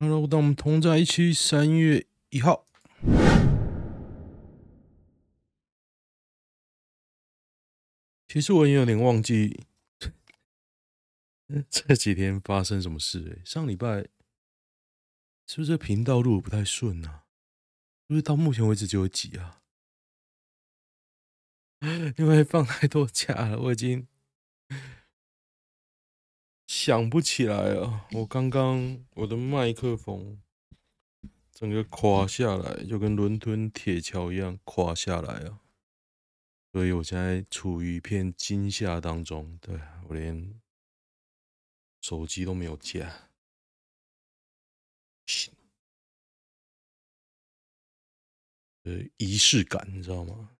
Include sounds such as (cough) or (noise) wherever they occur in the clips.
Hello，当我们同在一起，三月一号。其实我也有点忘记 (laughs) 这几天发生什么事。哎，上礼拜是不是频道录不太顺啊？是不是到目前为止只有几啊？(laughs) 因为放太多假了，我已经。想不起来啊！我刚刚我的麦克风整个垮下来，就跟伦敦铁桥一样垮下来啊！所以我现在处于一片惊吓当中。对，我连手机都没有架，呃，仪式感，你知道吗？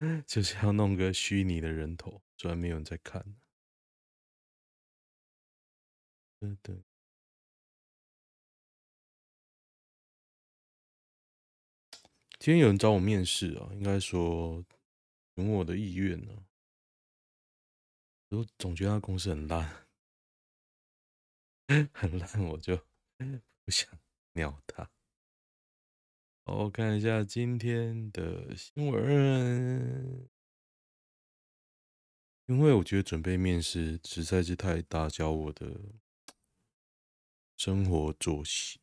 (laughs) 就是要弄个虚拟的人头，虽然没有人在看。对对。今天有人找我面试啊，应该说问我的意愿呢。我总觉得他公司很烂，(laughs) 很烂，我就不想鸟他。我看一下今天的新闻，因为我觉得准备面试实在是太打搅我的生活作息，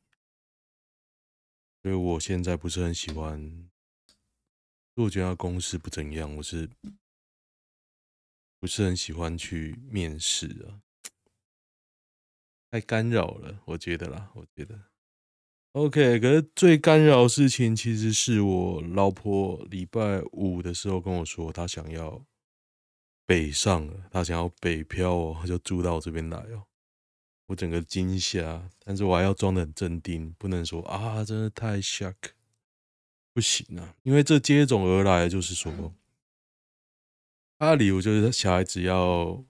所以我现在不是很喜欢。如果觉得公司不怎样，我是不是很喜欢去面试啊？太干扰了，我觉得啦，我觉得。OK，可是最干扰的事情其实是我老婆礼拜五的时候跟我说，她想要北上了，他想要北漂哦，他就住到我这边来哦。我整个惊吓，但是我还要装得很镇定，不能说啊，真的太 shock，不行啊，因为这接踵而来就是说，他的理由就是他小孩子要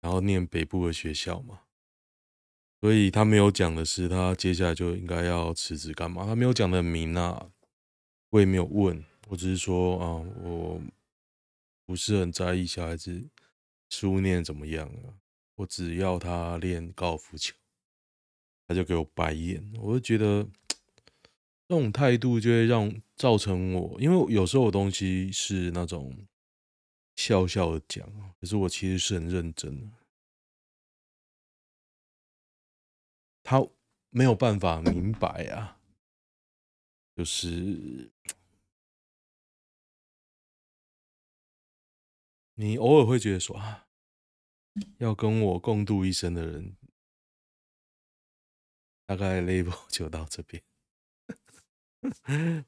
然后念北部的学校嘛。所以他没有讲的是，他接下来就应该要辞职干嘛？他没有讲的明啊，我也没有问，我只是说啊，我不是很在意小孩子书念怎么样啊，我只要他练高尔夫球，他就给我白眼，我就觉得这种态度就会让造成我，因为有时候我东西是那种笑笑的讲，可是我其实是很认真的。他没有办法明白啊，就是你偶尔会觉得说啊，要跟我共度一生的人，大概 label (laughs) 就到这边，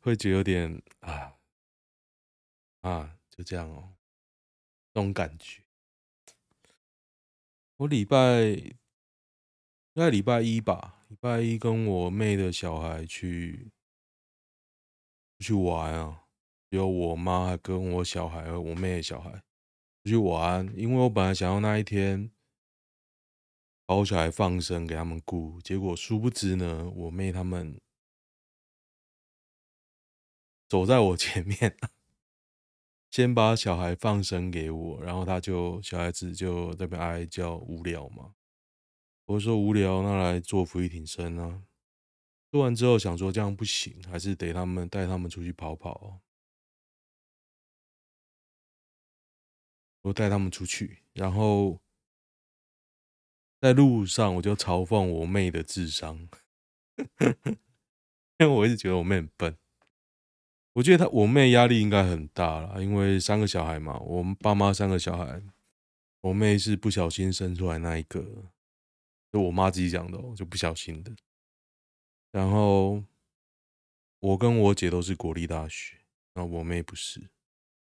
会觉得有点啊啊，就这样哦，这种感觉。我礼拜。应该礼拜一吧，礼拜一跟我妹的小孩去去玩啊，有我妈还跟我小孩我妹的小孩去玩，因为我本来想要那一天把我小孩放生给他们顾，结果殊不知呢，我妹他们走在我前面，(laughs) 先把小孩放生给我，然后他就小孩子就在那边哀叫无聊嘛。我说无聊，那来做伏地挺身啊！做完之后想说这样不行，还是得他们带他们出去跑跑。我带他们出去，然后在路上我就嘲讽我妹的智商，(laughs) 因为我一直觉得我妹很笨。我觉得她我妹压力应该很大啦，因为三个小孩嘛，我们爸妈三个小孩，我妹是不小心生出来那一个。就我妈自己讲的我，就不小心的。然后我跟我姐都是国立大学，那我妹不是，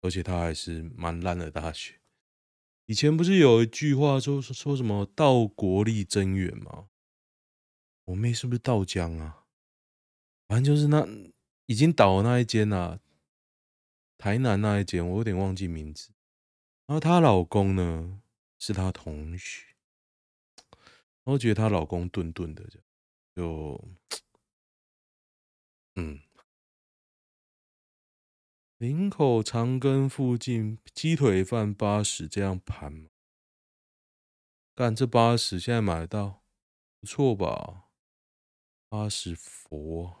而且她还是蛮烂的大学。以前不是有一句话说说什么“道国立增远”吗？我妹是不是道江啊？反正就是那已经倒的那一间啊，台南那一间，我有点忘记名字。然后她老公呢，是她同学。我觉得她老公顿顿的，就，(tsk) 嗯，林口长庚附近鸡腿饭八十这样盘吗？干这八十现在买得到？不错吧？八十佛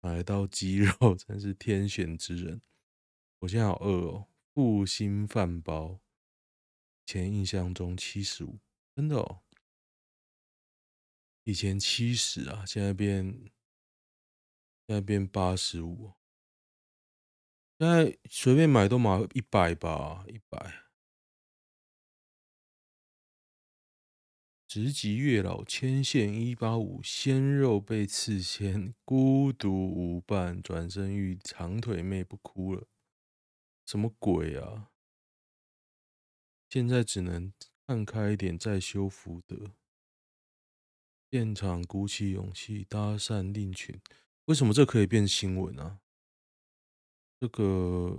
买得到鸡肉，真是天选之人。我现在好饿哦，复兴饭包，前印象中七十五，真的哦，以前七十啊，现在变现在变八十五，现在随便买都买一百吧，一百。直级月老牵线一八五，鲜肉被刺仙，孤独无伴，转身遇长腿妹不哭了，什么鬼啊？现在只能看开一点，再修福德。现场鼓起勇气搭讪另群，为什么这可以变新闻啊？这个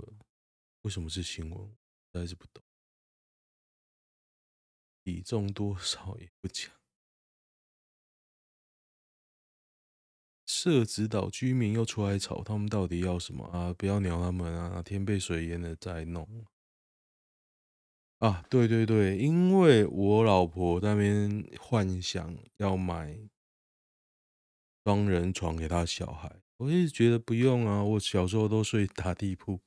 为什么是新闻？实在是不懂。体重多少也不讲。社子岛居民又出来吵，他们到底要什么啊？不要鸟他们啊！哪天被水淹了再弄。啊，对对对，因为我老婆那边幻想要买双人床给她小孩，我一直觉得不用啊。我小时候都睡打地铺。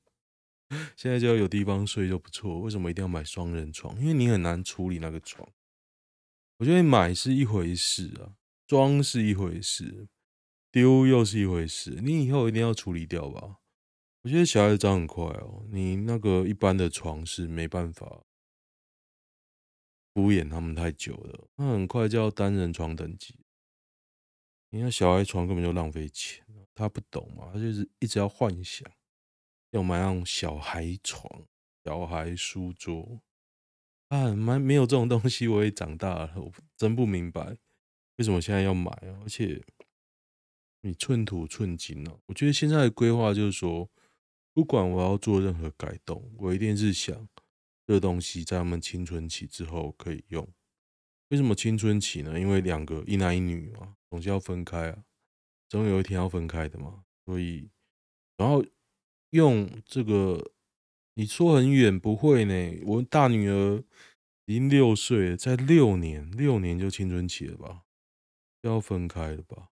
(laughs) 现在只要有地方睡就不错，为什么一定要买双人床？因为你很难处理那个床。我觉得买是一回事啊，装是一回事，丢又是一回事。你以后一定要处理掉吧。我觉得小孩子长很快哦，你那个一般的床是没办法敷衍他们太久了，那很快就要单人床等级。你看小孩床根本就浪费钱，他不懂嘛，他就是一直要幻想。要买那种小孩床、小孩书桌啊，没没有这种东西，我也长大了，我真不明白为什么现在要买啊！而且你寸土寸金呢？我觉得现在的规划就是说，不管我要做任何改动，我一定是想这东西在他们青春期之后可以用。为什么青春期呢？因为两个一男一女嘛，总是要分开啊，总有一天要分开的嘛，所以然后。用这个，你说很远不会呢？我大女儿已经六岁了，在六年，六年就青春期了吧，要分开了吧？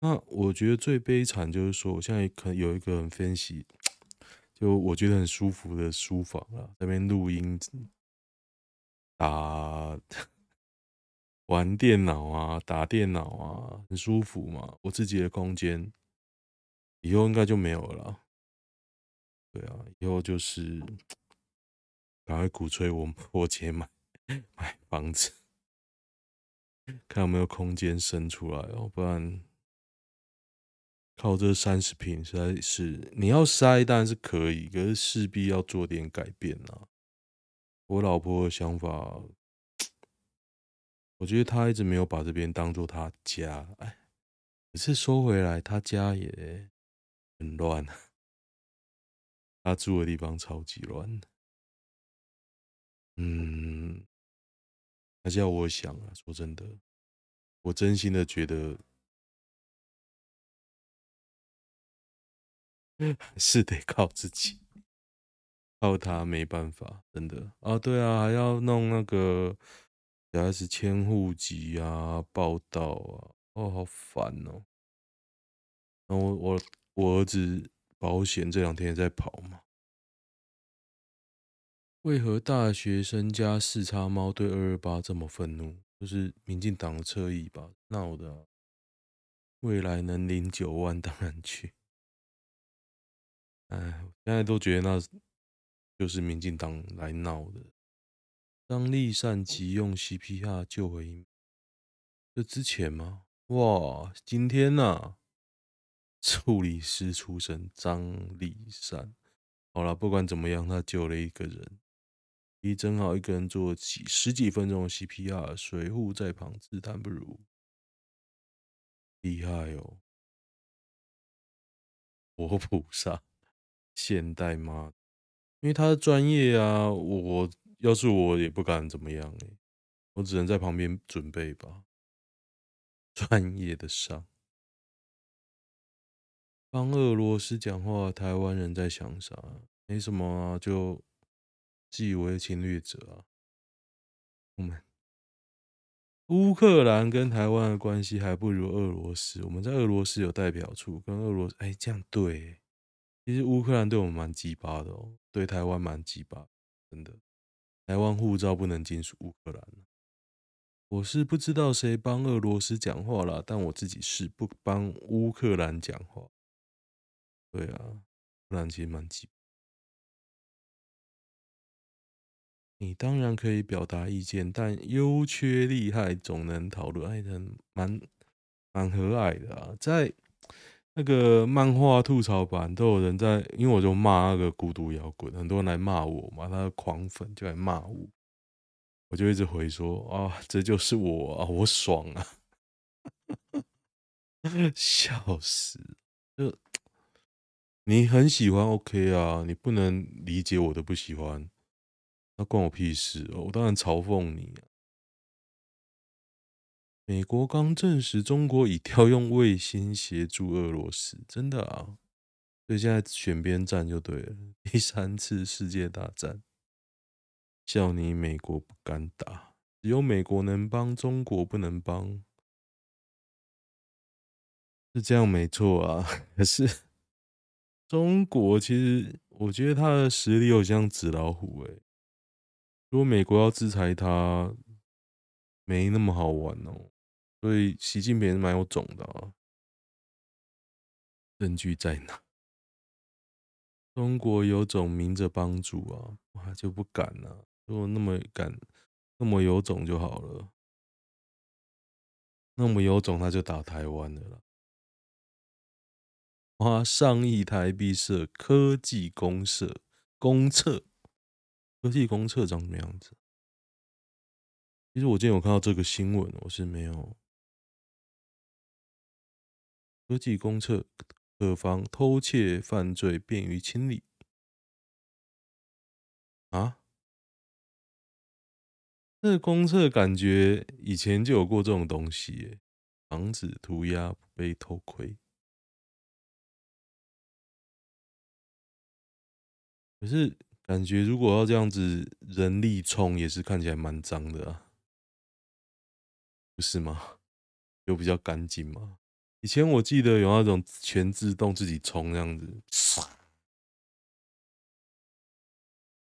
那我觉得最悲惨就是说，我现在可能有一个很分析，就我觉得很舒服的书房啊，在那边录音、打玩电脑啊、打电脑啊，很舒服嘛。我自己的空间以后应该就没有了。对啊，以后就是赶快鼓吹我我姐买买房子，看有没有空间生出来哦，不然靠这三十坪实在是你要塞当然是可以，可是势必要做点改变啊。我老婆的想法，我觉得他一直没有把这边当做他家，哎，可是说回来，他家也很乱。他住的地方超级乱，嗯，他叫我想啊，说真的，我真心的觉得是得靠自己，靠他没办法，真的啊，对啊，还要弄那个小孩子迁户籍啊、报到啊，哦，好烦哦。然后我我我儿子。保险这两天也在跑嘛？为何大学生家四叉猫对二二八这么愤怒？就是民进党的侧翼吧？闹的。未来能领九万，当然去。哎，现在都觉得那就是民进党来闹的。张立善急用 CPR 救回一，这之前吗？哇，今天呐。(laughs) 处理师出身，张立善。好了，不管怎么样，他救了一个人。医生好，一个人做几十几分钟的 CPR，随扈在旁自叹不如。厉害哦，活菩萨，现代吗？因为他的专业啊，我要是我也不敢怎么样哎，我只能在旁边准备吧。专业的伤。帮俄罗斯讲话，台湾人在想啥？没什么啊，就自以为侵略者啊。我们乌克兰跟台湾的关系还不如俄罗斯。我们在俄罗斯有代表处，跟俄罗斯哎，这样对。其实乌克兰对我们蛮鸡巴的哦，对台湾蛮鸡巴，真的。台湾护照不能进属乌克兰。我是不知道谁帮俄罗斯讲话啦，但我自己是不帮乌克兰讲话。对啊，乌克兰其实蛮鸡巴。你当然可以表达意见，但优缺利害总能讨论。哎，人蛮蛮和蔼的啊，在那个漫画吐槽版都有人在，因为我就骂那个孤独摇滚，很多人来骂我嘛，他的狂粉就来骂我，我就一直回说啊，这就是我啊，我爽啊，(laughs) 笑死！就你很喜欢 OK 啊，你不能理解我的不喜欢。那关我屁事哦！我当然嘲讽你啊。美国刚证实中国已调用卫星协助俄罗斯，真的啊？所以现在选边站就对了。第三次世界大战，叫你美国不敢打，只有美国能帮，中国不能帮，是这样没错啊。(laughs) 可是中国其实，我觉得他的实力有像纸老虎诶、如果美国要制裁他，没那么好玩哦。所以习近平蛮有种的啊。证据在哪？中国有种明着帮助啊，他就不敢了。如果那么敢，那么有种就好了。那么有种，他就打台湾的了。花上亿台币设科技公社公厕。科技公厕长什么样子？其实我今天有看到这个新闻，我是没有。科技公厕可防偷窃犯罪，便于清理。啊？这公厕感觉以前就有过这种东西耶，防止涂鸦不被偷窥。可是。感觉如果要这样子人力冲，也是看起来蛮脏的啊，不是吗？(laughs) 有比较干净吗？以前我记得有那种全自动自己冲这样子，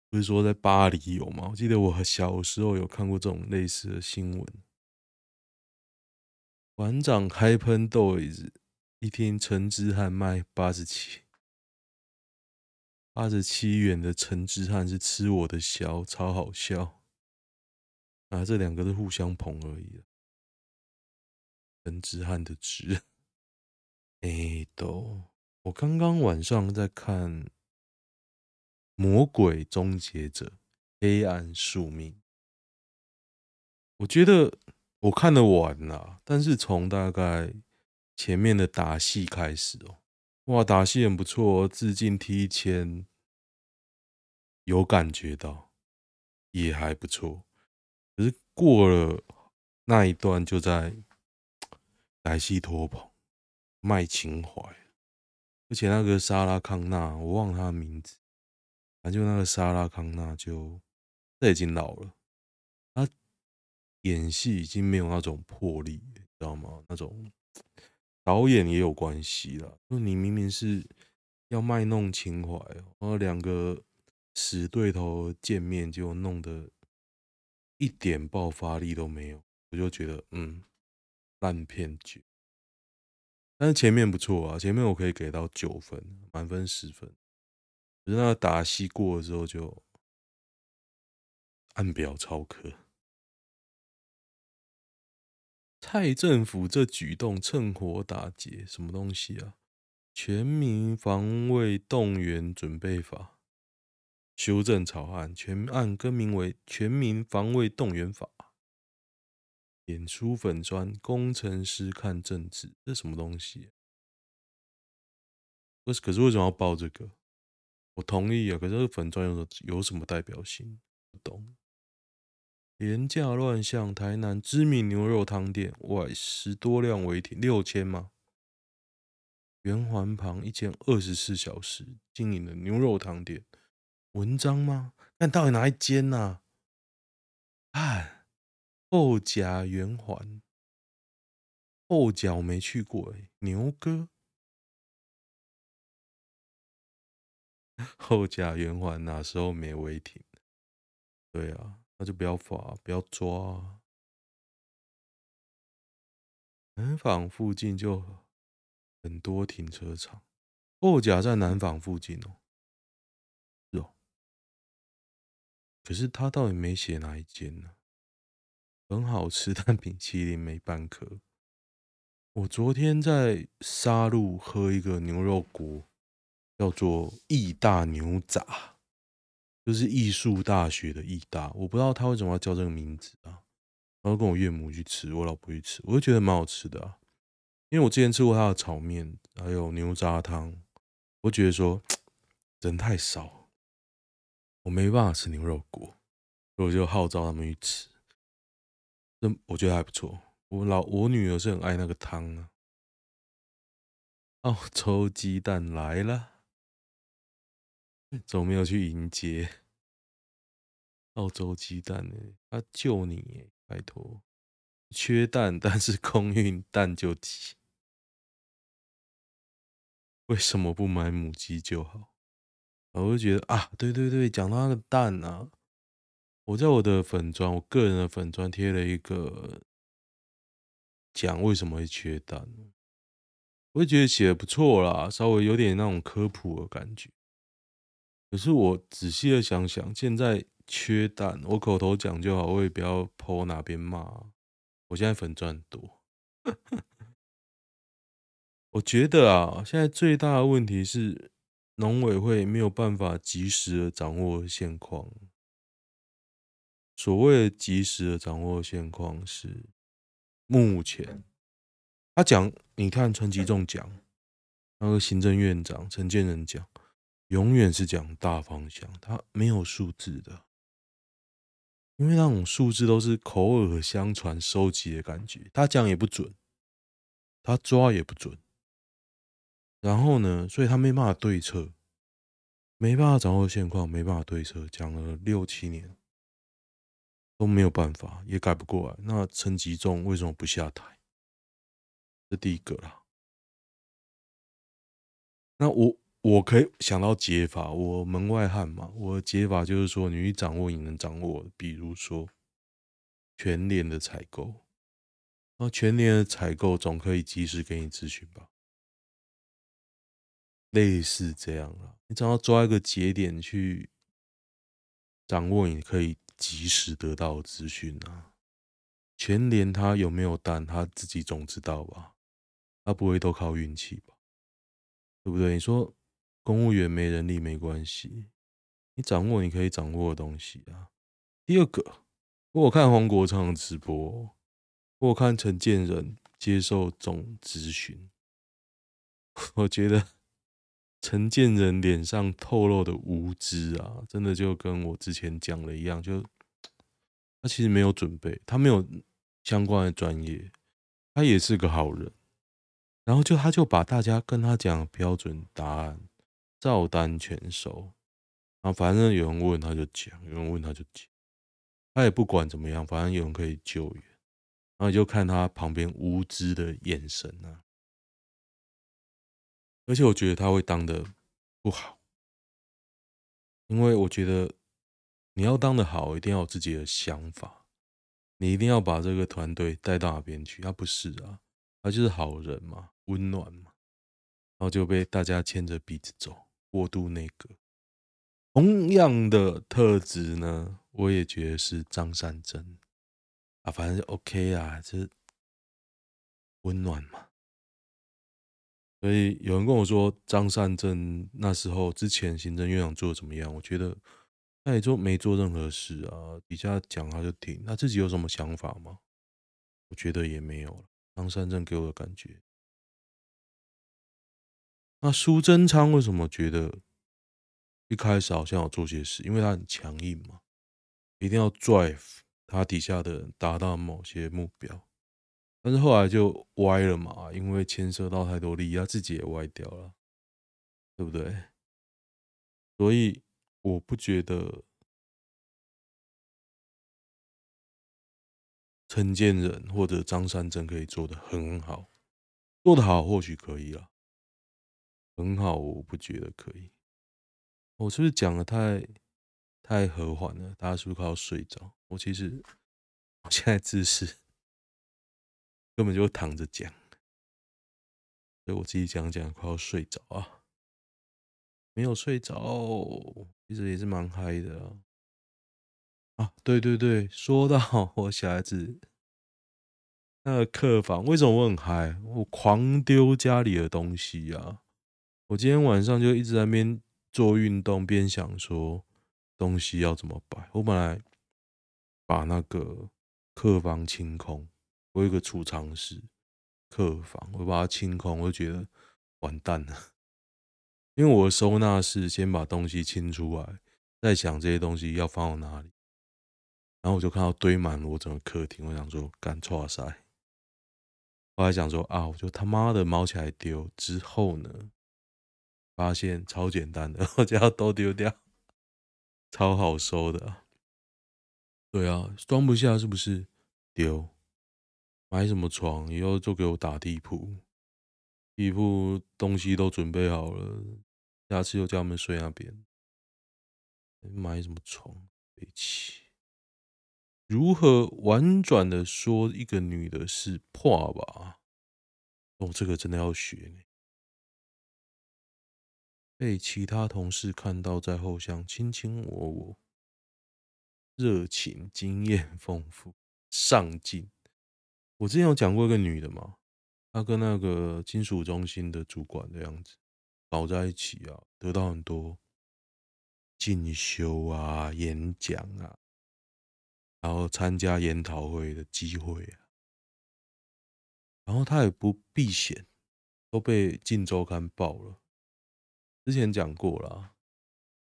不是说在巴黎有吗？我记得我小时候有看过这种类似的新闻。馆长开喷豆子，一听陈之汉卖八十七。八十七元的陈之汉是吃我的小，超好笑啊！这两个是互相捧而已。陈之汉的之，哎，都我刚刚晚上在看《魔鬼终结者：黑暗宿命》，我觉得我看得完啦，但是从大概前面的打戏开始哦。哇，打戏很不错，哦致敬提前，有感觉到，也还不错。可是过了那一段，就在来戏拖棚，卖情怀。而且那个莎拉康纳，我忘了他的名字，反正就那个莎拉康纳就，他已经老了，他演戏已经没有那种魄力，知道吗？那种。导演也有关系啦，就你明明是要卖弄情怀，然后两个死对头见面就弄得一点爆发力都没有，我就觉得嗯，烂片剧。但是前面不错啊，前面我可以给到九分，满分十分。只是那打戏过了之后就按表操课。蔡政府这举动趁火打劫，什么东西啊？全民防卫动员准备法修正草案，全案更名为《全民防卫动员法》。演出粉砖工程师看政治，这什么东西？可是可是为什么要报这个？我同意啊，可是这个粉砖有有什么代表性？不懂。廉价乱象，台南知名牛肉汤店外十多辆违停，六千吗？圆环旁一间二十四小时经营的牛肉汤店，文章吗？那到底哪一间呢？啊？看，后甲圆环，后甲我没去过哎，牛哥，(laughs) 后甲圆环哪时候没违停？对啊，那就不要罚，不要抓啊。南纺附近就很多停车场，后甲在南纺附近哦，是哦。可是他到底没写哪一间呢？很好吃，(laughs) 但冰淇淋没半颗。我昨天在沙鹿喝一个牛肉锅，叫做义大牛杂，就是艺术大学的义大，我不知道他为什么要叫这个名字啊。然后跟我岳母去吃，我老婆去吃，我就觉得蛮好吃的啊。因为我之前吃过他的炒面，还有牛杂汤，我觉得说人太少，我没办法吃牛肉锅，所以我就号召他们去吃。这我觉得还不错。我老我女儿是很爱那个汤啊。澳洲鸡蛋来了，怎么没有去迎接？澳洲鸡蛋呢？他救你，拜托。缺蛋，但是空运蛋就急。为什么不买母鸡就好？我就觉得啊，对对对，讲到那个蛋啊，我在我的粉专，我个人的粉专贴了一个讲为什么会缺蛋，我也觉得写的不错啦，稍微有点那种科普的感觉。可是我仔细的想想，现在缺蛋，我口头讲就好，我也不要 po 哪边骂。我现在粉专多，我觉得啊，现在最大的问题是农委会没有办法及时的掌握现况。所谓的及时的掌握现况是，目前他讲，你看陈吉仲讲，那个行政院长陈建仁讲，永远是讲大方向，他没有数字的。因为那种数字都是口耳相传收集的感觉，他讲也不准，他抓也不准，然后呢，所以他没办法对策，没办法掌握现况，没办法对策，讲了六七年都没有办法，也改不过来。那陈吉仲为什么不下台？这第一个啦。那我。我可以想到解法，我门外汉嘛，我解法就是说，你去掌握你能掌握的，比如说全联的采购，那全联的采购总可以及时给你咨询吧？类似这样啊，你只要抓一个节点去掌握，你可以及时得到资讯啊。全联他有没有单，他自己总知道吧？他不会都靠运气吧？对不对？你说。公务员没人力没关系，你掌握你可以掌握的东西啊。第二个，我看黄国昌直播，我看陈建仁接受总咨询，(laughs) 我觉得陈建仁脸上透露的无知啊，真的就跟我之前讲的一样，就他其实没有准备，他没有相关的专业，他也是个好人，然后就他就把大家跟他讲标准答案。照单全收，啊，反正有人问他就讲，有人问他就讲，他也不管怎么样，反正有人可以救援，然后就看他旁边无知的眼神啊，而且我觉得他会当的不好，因为我觉得你要当的好，一定要有自己的想法，你一定要把这个团队带到哪边去，他不是啊，他就是好人嘛，温暖嘛，然后就被大家牵着鼻子走。过度那个，同样的特质呢，我也觉得是张善政啊，反正就 OK 啊，这温暖嘛。所以有人跟我说张善政那时候之前行政院长做的怎么样？我觉得他也做没做任何事啊，底下讲他就听，他自己有什么想法吗？我觉得也没有了。张善政给我的感觉。那苏贞昌为什么觉得一开始好像有做些事？因为他很强硬嘛，一定要 drive 他底下的人达到某些目标。但是后来就歪了嘛，因为牵涉到太多利益，他自己也歪掉了，对不对？所以我不觉得陈建仁或者张善政可以做得很好，做得好或许可以啦，很好我不觉得可以。我是不是讲得太太和缓了？大家是不是快要睡着？我其实 (laughs) 我现在姿势根本就躺着讲，所以我自己讲讲快要睡着啊，没有睡着，其实也是蛮嗨的啊。啊，对对对，说到我小孩子那个客房，为什么我很嗨？我狂丢家里的东西啊！我今天晚上就一直在那边做运动，边想说东西要怎么摆。我本来把那个客房清空，我有一个储藏室，客房我把它清空，我就觉得完蛋了，(laughs) 因为我的收纳室先把东西清出来，再想这些东西要放到哪里。然后我就看到堆满了我整个客厅，我想说干错塞。后来想说啊，我就他妈的猫起来丢。之后呢，发现超简单的，我只要都丢掉，超好收的。对啊，装不下是不是？丢。买什么床？以后就给我打地铺，地铺东西都准备好了，下次就叫他们睡那边。买什么床？对不起。如何婉转的说一个女的是破吧？哦，这个真的要学呢。被其他同事看到在后巷卿卿我我，热情、经验丰富、上进。我之前有讲过一个女的嘛，她跟那个金属中心的主管的样子搞在一起啊，得到很多进修啊、演讲啊。然后参加研讨会的机会啊，然后他也不避嫌，都被《晋周刊》报了。之前讲过了，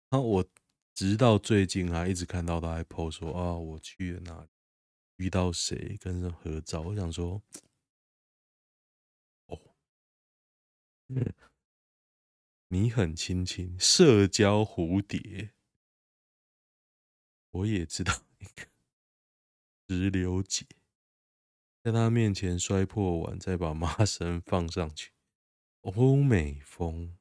然后我直到最近还一直看到他还 po 说啊，我去了哪里，遇到谁，跟人合照。我想说，哦，你很亲亲，社交蝴蝶，我也知道一个。石榴姐在他面前摔破碗，再把麻绳放上去。欧美风，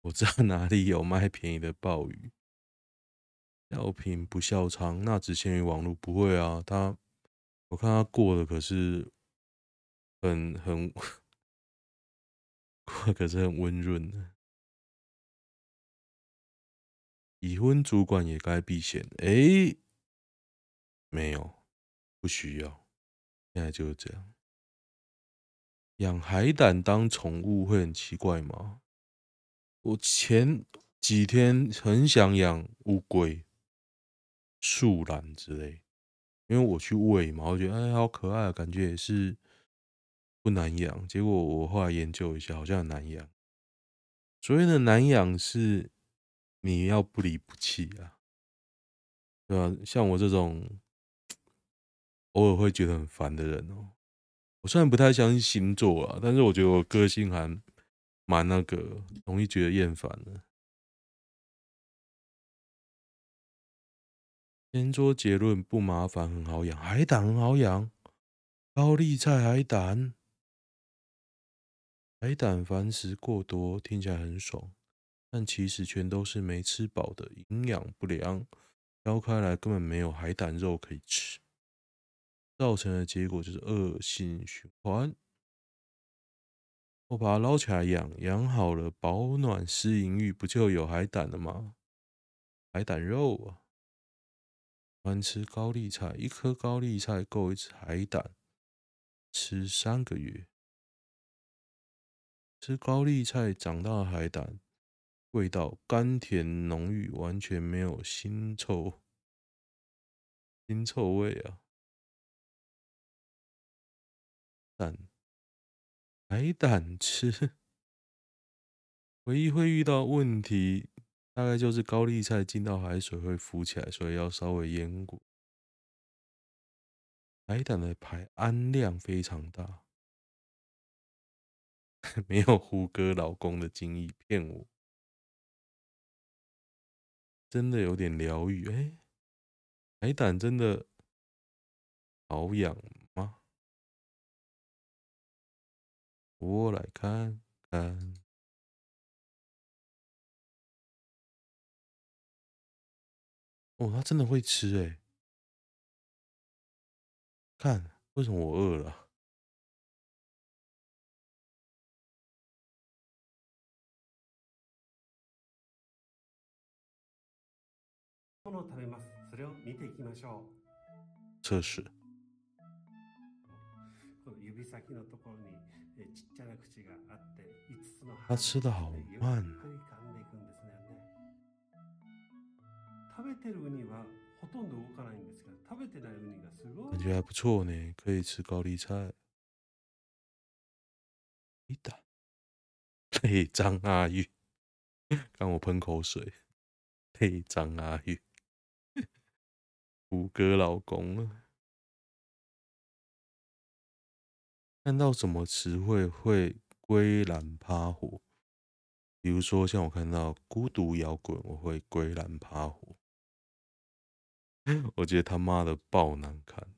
我知道哪里有卖便宜的鲍鱼。笑贫不笑娼，那只限于网络。不会啊，他我看他过的可是很很 (laughs) 过，可是很温润的。已婚主管也该避嫌？哎、欸，没有，不需要。现在就是这样。养海胆当宠物会很奇怪吗？我前几天很想养乌龟、树懒之类，因为我去喂嘛，我觉得哎，好可爱，感觉也是不难养。结果我后来研究一下，好像很难养。所谓的难养是。你要不离不弃啊，对吧？像我这种偶尔会觉得很烦的人哦，我虽然不太相信星座啊，但是我觉得我个性还蛮那个，容易觉得厌烦的。先说结论，不麻烦，很好养，海胆很好养，高丽菜海胆，海胆繁殖过多，听起来很爽。但其实全都是没吃饱的，营养不良，挑开来根本没有海胆肉可以吃，造成的结果就是恶性循环。我把它捞起来养，养好了，保暖湿淫欲，不就有海胆了吗？海胆肉啊，欢吃高丽菜，一颗高丽菜够一只海胆吃三个月。吃高丽菜长大的海胆。味道甘甜浓郁，完全没有腥臭，腥臭味啊！胆，海胆吃，(laughs) 唯一会遇到问题，大概就是高丽菜进到海水会浮起来，所以要稍微腌过。海胆的排氨量非常大，(laughs) 没有胡歌老公的精液骗我。真的有点疗愈，哎，海胆真的好养吗？我来看看。哦，他真的会吃哎！看，为什么我饿了？测试。他吃的好慢。感觉还不错呢，可以吃高丽菜。一打，(laughs) 嘿，张阿玉，看我喷口水。嘿，张阿玉，胡歌老公啊！看到什么词汇会归然趴火？比如说，像我看到孤独摇滚，我会归然趴火。(laughs) 我觉得他妈的爆难看！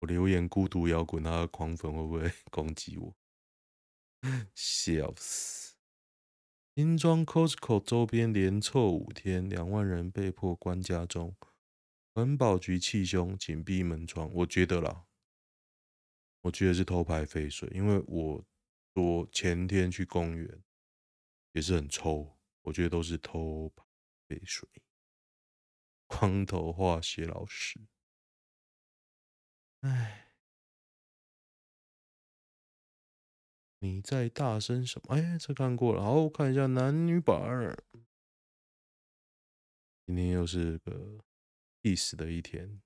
我留言孤独摇滚，他的狂粉会不会 (laughs) 攻击我？笑死！新庄 Costco 周边连凑五天，两万人被迫关家中。环保局气胸，紧闭门窗。我觉得啦，我觉得是偷排废水，因为我我前天去公园也是很臭，我觉得都是偷排废水。光头化学老师，哎，你在大声什么？哎，这看过了，好，看一下男女版。今天又是个必死的一天，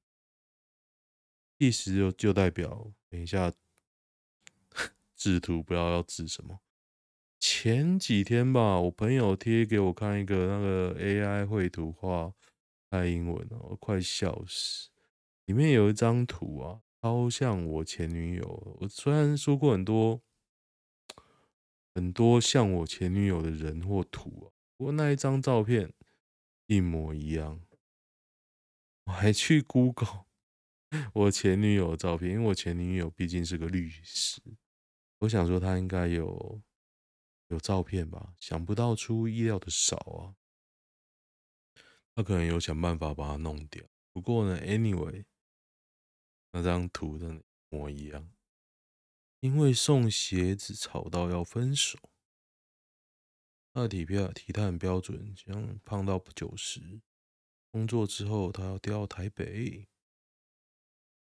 必死就就代表等一下制图不知道要制什么。前几天吧，我朋友贴给我看一个那个 AI 绘图画。太英文了，我快笑死！里面有一张图啊，超像我前女友。我虽然说过很多很多像我前女友的人或图啊，不过那一张照片一模一样。我还去 Google (laughs) 我前女友的照片，因为我前女友毕竟是个律师，我想说她应该有有照片吧，想不到出乎意料的少啊。他可能有想办法把它弄掉，不过呢，anyway，那张图真的模一样。因为送鞋子吵到要分手，他的体标体态很标准，像胖到九十。工作之后，他要调台北，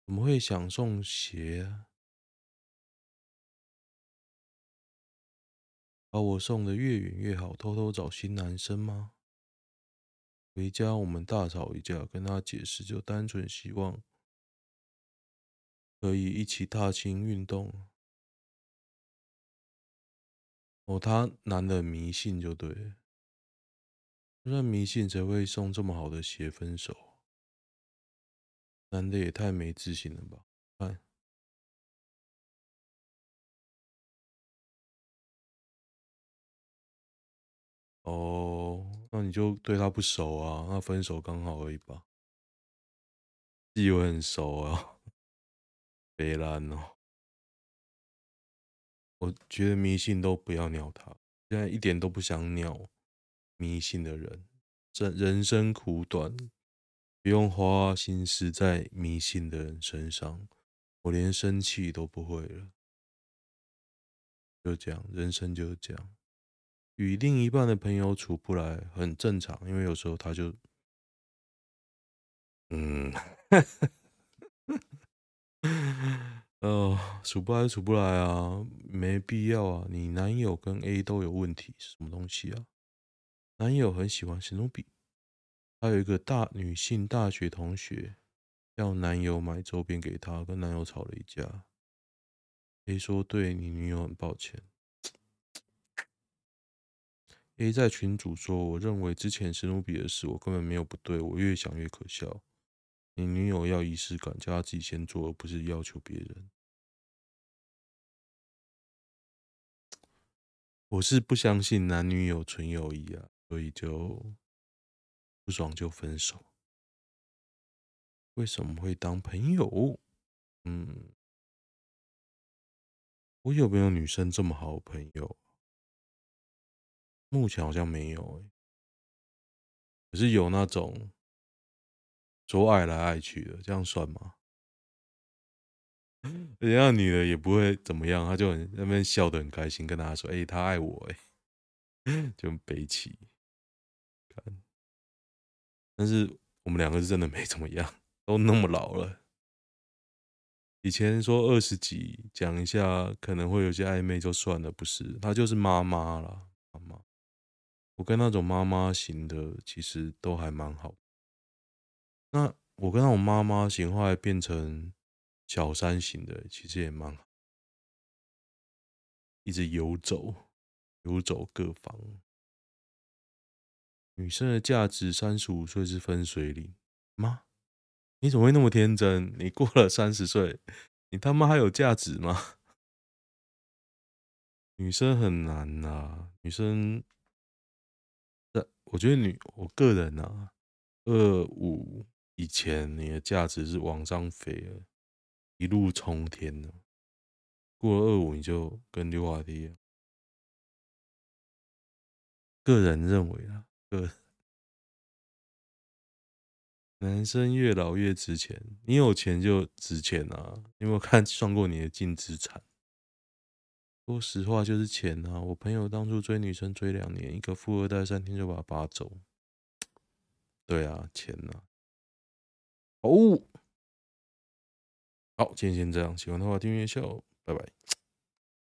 怎么会想送鞋啊？把我送的越远越好，偷偷找新男生吗？回家，我们大吵一架，跟他解释，就单纯希望可以一起踏青运动。哦，他男的迷信就对了，那迷信谁会送这么好的鞋分手？男的也太没自信了吧？看，哦。那你就对他不熟啊？那分手刚好而已吧。自以为很熟啊，(laughs) 别烂哦。我觉得迷信都不要鸟他，现在一点都不想鸟迷信的人。这人生苦短，不用花心思在迷信的人身上。我连生气都不会了，就这样，人生就是这样。与另一半的朋友处不来很正常，因为有时候他就，嗯，呃，(laughs) 处不来处不来啊，没必要啊。你男友跟 A 都有问题，什么东西啊？男友很喜欢史努比，他有一个大女性大学同学要男友买周边给她，跟男友吵了一架。A 说对你女友很抱歉。A 在群主说：“我认为之前史努比的事，我根本没有不对。我越想越可笑。你女友要仪式感，叫她自己先做，而不是要求别人。我是不相信男女有纯友谊啊，所以就不爽就分手。为什么会当朋友？嗯，我有没有女生这么好的朋友？目前好像没有诶，可是有那种说爱来爱去的，这样算吗？(laughs) 人家女的也不会怎么样，她就很那边笑得很开心，跟大家说：“哎，她爱我。”哎，就很悲戚。但是我们两个是真的没怎么样，都那么老了。以前说二十几讲一下可能会有些暧昧就算了，不是，她就是妈妈了。妈妈。我跟那种妈妈型的其实都还蛮好。那我跟那种妈妈型后来变成小三型的，其实也蛮好，一直游走，游走各方。女生的价值三十五岁是分水岭吗？你怎么会那么天真？你过了三十岁，你他妈还有价值吗？(laughs) 女生很难呐、女生，我觉得你，我个人呢、啊，二五以前你的价值是往上飞了，一路冲天了。过了二五你就跟溜滑梯一样。个人认为啊。呃，男生越老越值钱，你有钱就值钱啊！你有没有看 (laughs) 算过你的净资产？说实话，就是钱啊！我朋友当初追女生追两年，一个富二代三天就把他扒走。对啊，钱啊！哦，好，今天先这样，喜欢的话订阅一下哦，拜拜。